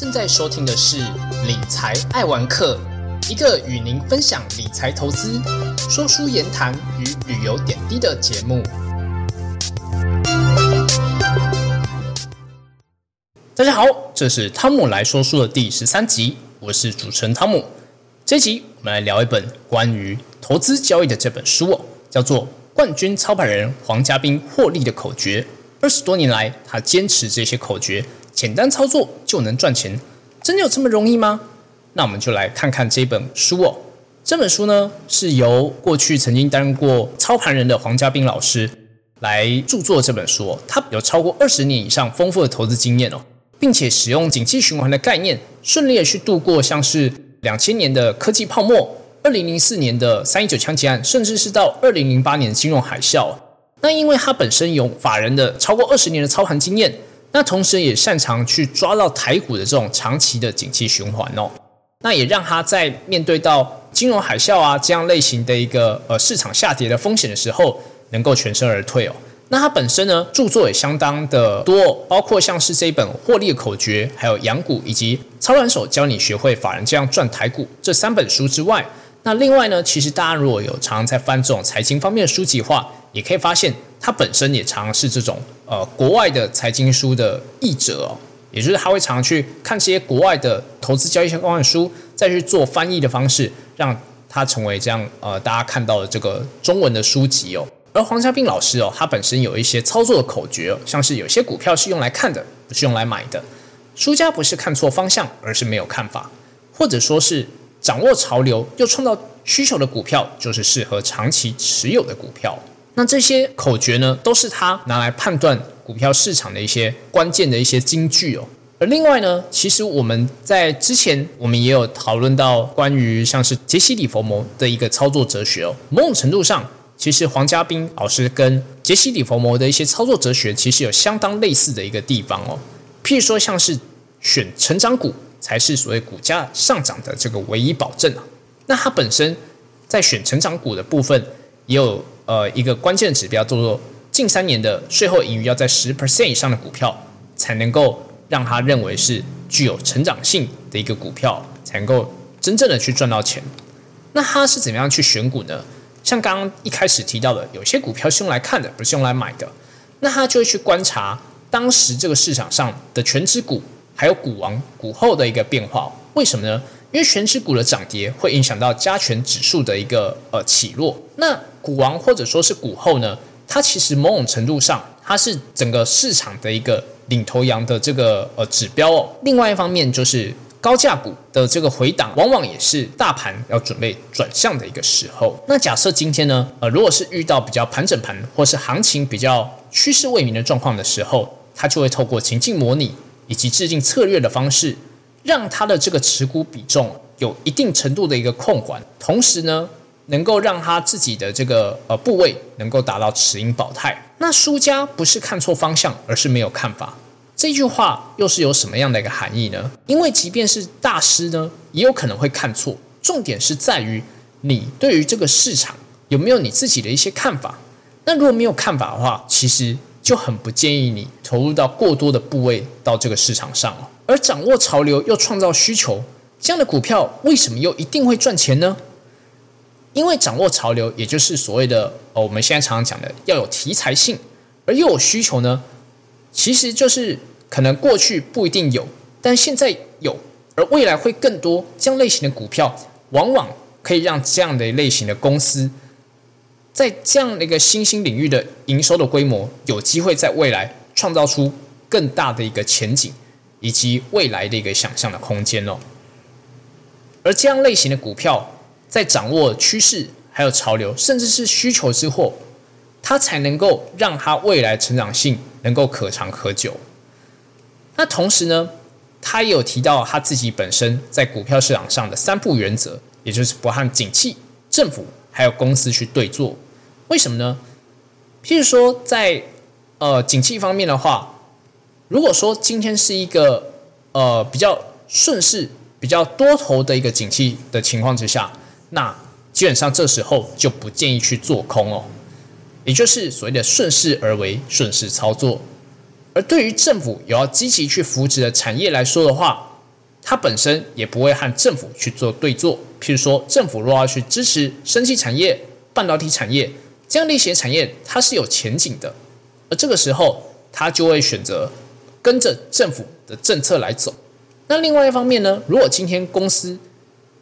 正在收听的是《理财爱玩客》，一个与您分享理财投资、说书言谈与旅游点滴的节目。大家好，这是汤姆来说书的第十三集，我是主持人汤姆。这集我们来聊一本关于投资交易的这本书哦，叫做《冠军操盘人黄家斌获利的口诀》。二十多年来，他坚持这些口诀，简单操作就能赚钱，真的有这么容易吗？那我们就来看看这本书哦。这本书呢，是由过去曾经担任过操盘人的黄家斌老师来著作这本书。他有超过二十年以上丰富的投资经验哦，并且使用景气循环的概念，顺利的去度过像是两千年的科技泡沫、二零零四年的三一九枪击案，甚至是到二零零八年的金融海啸。那因为他本身有法人的超过二十年的操盘经验，那同时也擅长去抓到台股的这种长期的景气循环哦，那也让他在面对到金融海啸啊这样类型的一个呃市场下跌的风险的时候，能够全身而退哦。那他本身呢著作也相当的多，包括像是这一本获利的口诀，还有养股以及超软手教你学会法人这样赚台股这三本书之外，那另外呢，其实大家如果有常常在翻这种财经方面的书籍的话，也可以发现，他本身也常是这种呃国外的财经书的译者哦，也就是他会常去看这些国外的投资交易相关的书，再去做翻译的方式，让它成为这样呃大家看到的这个中文的书籍哦。而黄家斌老师哦，他本身有一些操作的口诀哦，像是有些股票是用来看的，不是用来买的。输家不是看错方向，而是没有看法，或者说是掌握潮流又创造需求的股票，就是适合长期持有的股票。那这些口诀呢，都是他拿来判断股票市场的一些关键的一些金句哦。而另外呢，其实我们在之前我们也有讨论到关于像是杰西·里佛摩的一个操作哲学哦。某种程度上，其实黄家斌老师跟杰西·里佛摩的一些操作哲学其实有相当类似的一个地方哦。譬如说，像是选成长股才是所谓股价上涨的这个唯一保证啊。那他本身在选成长股的部分也有。呃，一个关键指标叫做近三年的税后盈余要在十 percent 以上的股票，才能够让他认为是具有成长性的一个股票，才能够真正的去赚到钱。那他是怎么样去选股呢？像刚刚一开始提到的，有些股票是用来看的，不是用来买的。那他就会去观察当时这个市场上的全指股，还有股王股后的一个变化。为什么呢？因为全指股的涨跌会影响到加权指数的一个呃起落。那股王或者说是股后呢，它其实某种程度上，它是整个市场的一个领头羊的这个呃指标哦。另外一方面就是高价股的这个回档，往往也是大盘要准备转向的一个时候。那假设今天呢，呃，如果是遇到比较盘整盘或是行情比较趋势未明的状况的时候，它就会透过情境模拟以及制定策略的方式，让它的这个持股比重有一定程度的一个控管，同时呢。能够让他自己的这个呃部位能够达到持盈保态。那输家不是看错方向，而是没有看法。这句话又是有什么样的一个含义呢？因为即便是大师呢，也有可能会看错。重点是在于你对于这个市场有没有你自己的一些看法。那如果没有看法的话，其实就很不建议你投入到过多的部位到这个市场上了。而掌握潮流又创造需求，这样的股票为什么又一定会赚钱呢？因为掌握潮流，也就是所谓的哦，我们现在常常讲的要有题材性，而又有需求呢，其实就是可能过去不一定有，但现在有，而未来会更多这样类型的股票，往往可以让这样的类型的公司，在这样的一个新兴领域的营收的规模，有机会在未来创造出更大的一个前景，以及未来的一个想象的空间哦。而这样类型的股票。在掌握趋势、还有潮流，甚至是需求之后，它才能够让它未来成长性能够可长可久。那同时呢，他也有提到他自己本身在股票市场上的三不原则，也就是不和景气、政府还有公司去对坐。为什么呢？譬如说，在呃景气方面的话，如果说今天是一个呃比较顺势、比较多头的一个景气的情况之下，那基本上这时候就不建议去做空哦，也就是所谓的顺势而为、顺势操作。而对于政府有要积极去扶持的产业来说的话，它本身也不会和政府去做对坐。譬如说，政府若要去支持生技产业、半导体产业这样的一些产业，它是有前景的，而这个时候，它就会选择跟着政府的政策来走。那另外一方面呢，如果今天公司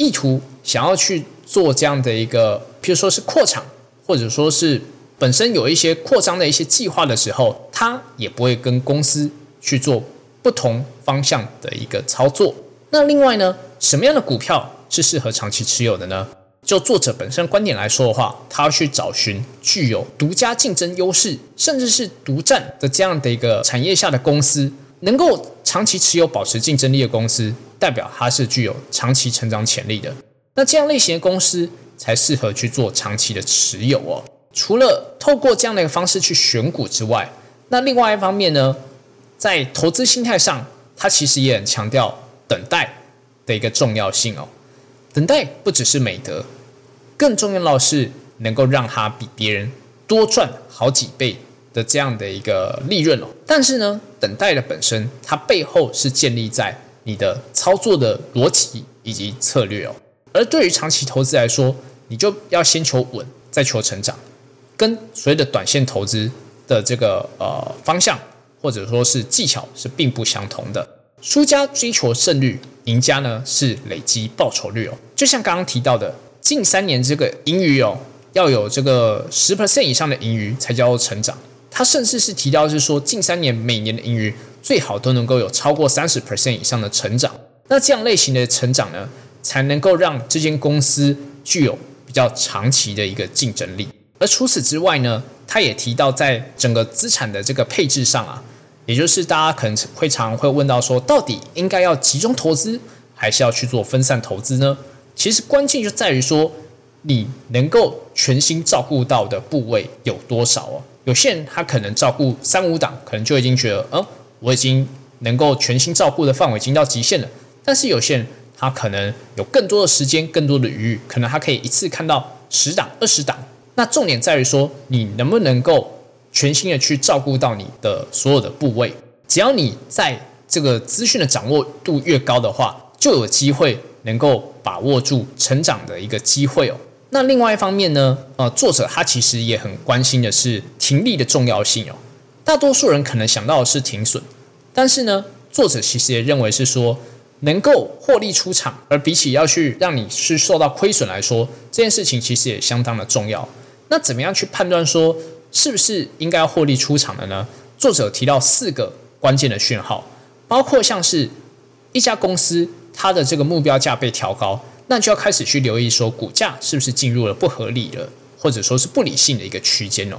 意图想要去做这样的一个，譬如说是扩厂，或者说是本身有一些扩张的一些计划的时候，他也不会跟公司去做不同方向的一个操作。那另外呢，什么样的股票是适合长期持有的呢？就作者本身观点来说的话，他要去找寻具有独家竞争优势，甚至是独占的这样的一个产业下的公司，能够长期持有、保持竞争力的公司，代表它是具有长期成长潜力的。那这样类型的公司才适合去做长期的持有哦。除了透过这样的一个方式去选股之外，那另外一方面呢，在投资心态上，它其实也很强调等待的一个重要性哦。等待不只是美德，更重要的是能够让它比别人多赚好几倍的这样的一个利润哦。但是呢，等待的本身，它背后是建立在你的操作的逻辑以及策略哦。而对于长期投资来说，你就要先求稳，再求成长，跟所谓的短线投资的这个呃方向或者说是技巧是并不相同的。输家追求胜率。赢家呢是累积报酬率哦，就像刚刚提到的，近三年这个盈余哦，要有这个十 percent 以上的盈余才叫做成长。他甚至是提到是说，近三年每年的盈余最好都能够有超过三十 percent 以上的成长。那这样类型的成长呢，才能够让这间公司具有比较长期的一个竞争力。而除此之外呢，他也提到在整个资产的这个配置上啊。也就是大家可能会常会问到说，到底应该要集中投资，还是要去做分散投资呢？其实关键就在于说，你能够全心照顾到的部位有多少哦。有些人他可能照顾三五档，可能就已经觉得，嗯，我已经能够全心照顾的范围已经到极限了。但是有些人他可能有更多的时间，更多的余裕，可能他可以一次看到十档、二十档。那重点在于说，你能不能够。全心的去照顾到你的所有的部位，只要你在这个资讯的掌握度越高的话，就有机会能够把握住成长的一个机会哦。那另外一方面呢，呃，作者他其实也很关心的是停利的重要性哦。大多数人可能想到的是停损，但是呢，作者其实也认为是说能够获利出场，而比起要去让你是受到亏损来说，这件事情其实也相当的重要。那怎么样去判断说？是不是应该获利出场的呢？作者提到四个关键的讯号，包括像是一家公司它的这个目标价被调高，那就要开始去留意说股价是不是进入了不合理的或者说是不理性的一个区间哦。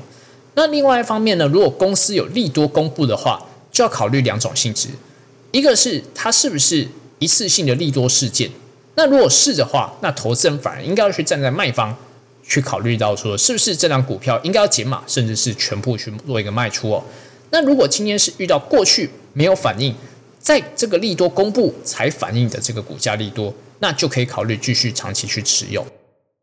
那另外一方面呢，如果公司有利多公布的话，就要考虑两种性质，一个是它是不是一次性的利多事件，那如果是的话，那投资人反而应该要去站在卖方。去考虑到说，是不是这张股票应该要减码，甚至是全部去做一个卖出哦？那如果今天是遇到过去没有反应，在这个利多公布才反应的这个股价利多，那就可以考虑继续长期去持有。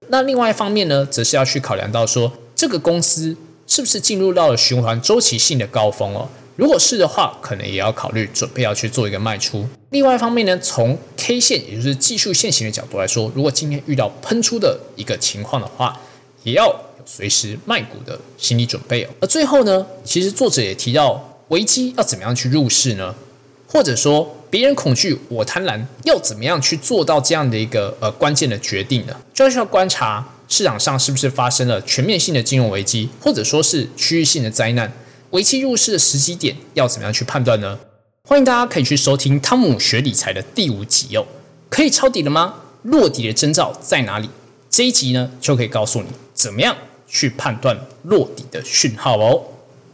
那另外一方面呢，则是要去考量到说，这个公司是不是进入到了循环周期性的高峰哦？如果是的话，可能也要考虑准备要去做一个卖出。另外一方面呢，从 K 线也就是技术线型的角度来说，如果今天遇到喷出的一个情况的话，也要随时卖股的心理准备哦。而最后呢，其实作者也提到，危机要怎么样去入市呢？或者说，别人恐惧我贪婪，要怎么样去做到这样的一个呃关键的决定呢？就是要观察市场上是不是发生了全面性的金融危机，或者说是区域性的灾难。危机入市的时机点要怎么样去判断呢？欢迎大家可以去收听汤姆学理财的第五集哦。可以抄底了吗？落底的征兆在哪里？这一集呢就可以告诉你怎么样去判断落底的讯号哦。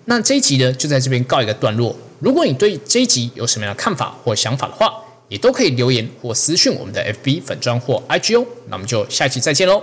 那这一集呢就在这边告一个段落。如果你对这一集有什么样的看法或想法的话，也都可以留言或私讯我们的 FB 粉砖或 IG 哦。那我们就下期再见喽，